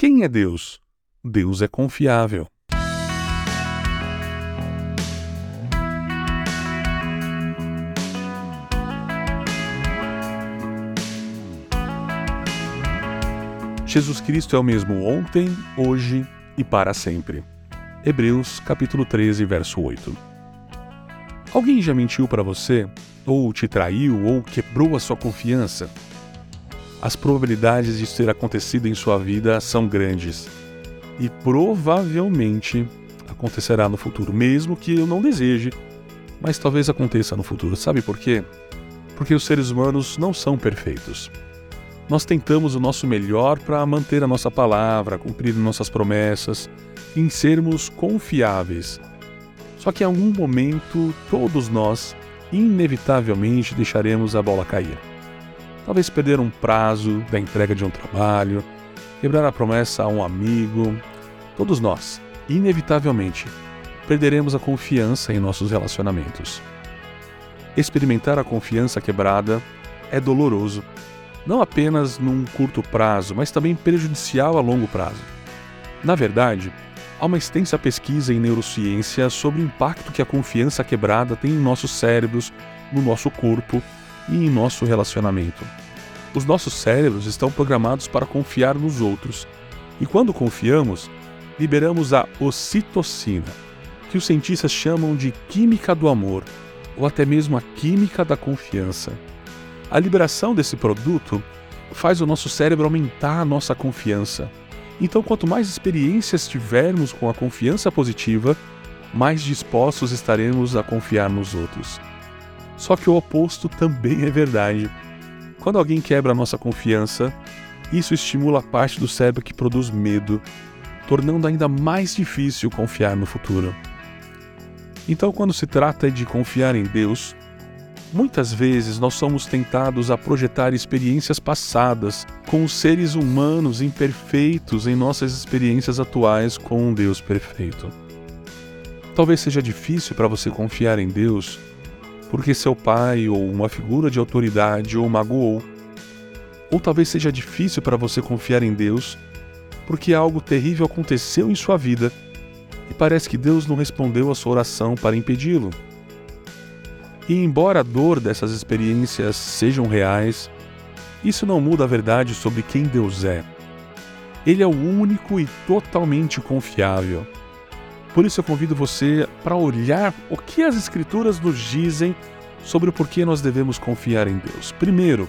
Quem é Deus? Deus é confiável. Jesus Cristo é o mesmo ontem, hoje e para sempre. Hebreus capítulo 13, verso 8. Alguém já mentiu para você, ou te traiu, ou quebrou a sua confiança? As probabilidades disso ter acontecido em sua vida são grandes e provavelmente acontecerá no futuro, mesmo que eu não deseje, mas talvez aconteça no futuro. Sabe por quê? Porque os seres humanos não são perfeitos nós tentamos o nosso melhor para manter a nossa palavra, cumprir nossas promessas, em sermos confiáveis. Só que em algum momento, todos nós, inevitavelmente, deixaremos a bola cair. Talvez perder um prazo da entrega de um trabalho, quebrar a promessa a um amigo. Todos nós, inevitavelmente, perderemos a confiança em nossos relacionamentos. Experimentar a confiança quebrada é doloroso não apenas num curto prazo, mas também prejudicial a longo prazo. Na verdade, há uma extensa pesquisa em neurociência sobre o impacto que a confiança quebrada tem em nossos cérebros, no nosso corpo e em nosso relacionamento. Os nossos cérebros estão programados para confiar nos outros, e quando confiamos, liberamos a ocitocina, que os cientistas chamam de química do amor, ou até mesmo a química da confiança. A liberação desse produto faz o nosso cérebro aumentar a nossa confiança. Então, quanto mais experiências tivermos com a confiança positiva, mais dispostos estaremos a confiar nos outros. Só que o oposto também é verdade. Quando alguém quebra a nossa confiança, isso estimula a parte do cérebro que produz medo, tornando ainda mais difícil confiar no futuro. Então, quando se trata de confiar em Deus, Muitas vezes nós somos tentados a projetar experiências passadas com os seres humanos imperfeitos em nossas experiências atuais com um Deus perfeito. Talvez seja difícil para você confiar em Deus porque seu pai ou uma figura de autoridade o magoou. Ou talvez seja difícil para você confiar em Deus porque algo terrível aconteceu em sua vida e parece que Deus não respondeu a sua oração para impedi-lo. E embora a dor dessas experiências sejam reais, isso não muda a verdade sobre quem Deus é. Ele é o único e totalmente confiável. Por isso eu convido você para olhar o que as Escrituras nos dizem sobre o porquê nós devemos confiar em Deus. Primeiro,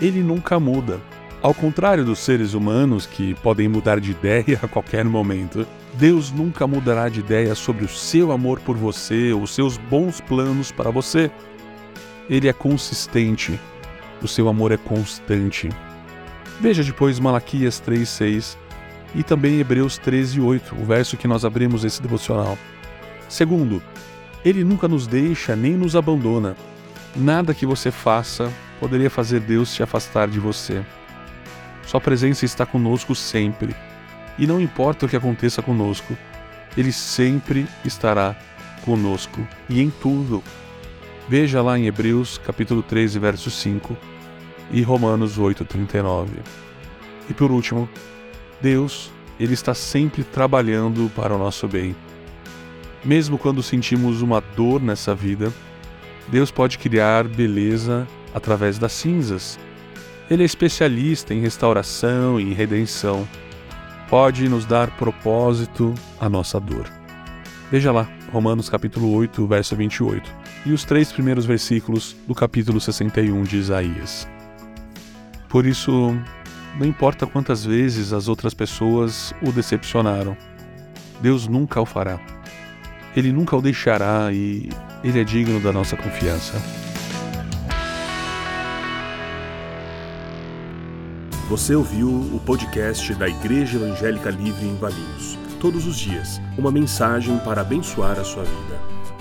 ele nunca muda. Ao contrário dos seres humanos que podem mudar de ideia a qualquer momento, Deus nunca mudará de ideia sobre o seu amor por você ou os seus bons planos para você. Ele é consistente, o seu amor é constante. Veja depois Malaquias 3:6 e também Hebreus 13:8, o verso que nós abrimos esse devocional. Segundo, ele nunca nos deixa nem nos abandona. Nada que você faça poderia fazer Deus se afastar de você. Sua presença está conosco sempre. E não importa o que aconteça conosco, Ele sempre estará conosco e em tudo. Veja lá em Hebreus capítulo 13, verso 5 e Romanos 8, 39. E por último, Deus, Ele está sempre trabalhando para o nosso bem. Mesmo quando sentimos uma dor nessa vida, Deus pode criar beleza através das cinzas ele é especialista em restauração e redenção. Pode nos dar propósito à nossa dor. Veja lá, Romanos capítulo 8, verso 28, e os três primeiros versículos do capítulo 61 de Isaías. Por isso, não importa quantas vezes as outras pessoas o decepcionaram, Deus nunca o fará. Ele nunca o deixará e ele é digno da nossa confiança. Você ouviu o podcast da Igreja Evangélica Livre em Valinhos. Todos os dias, uma mensagem para abençoar a sua vida.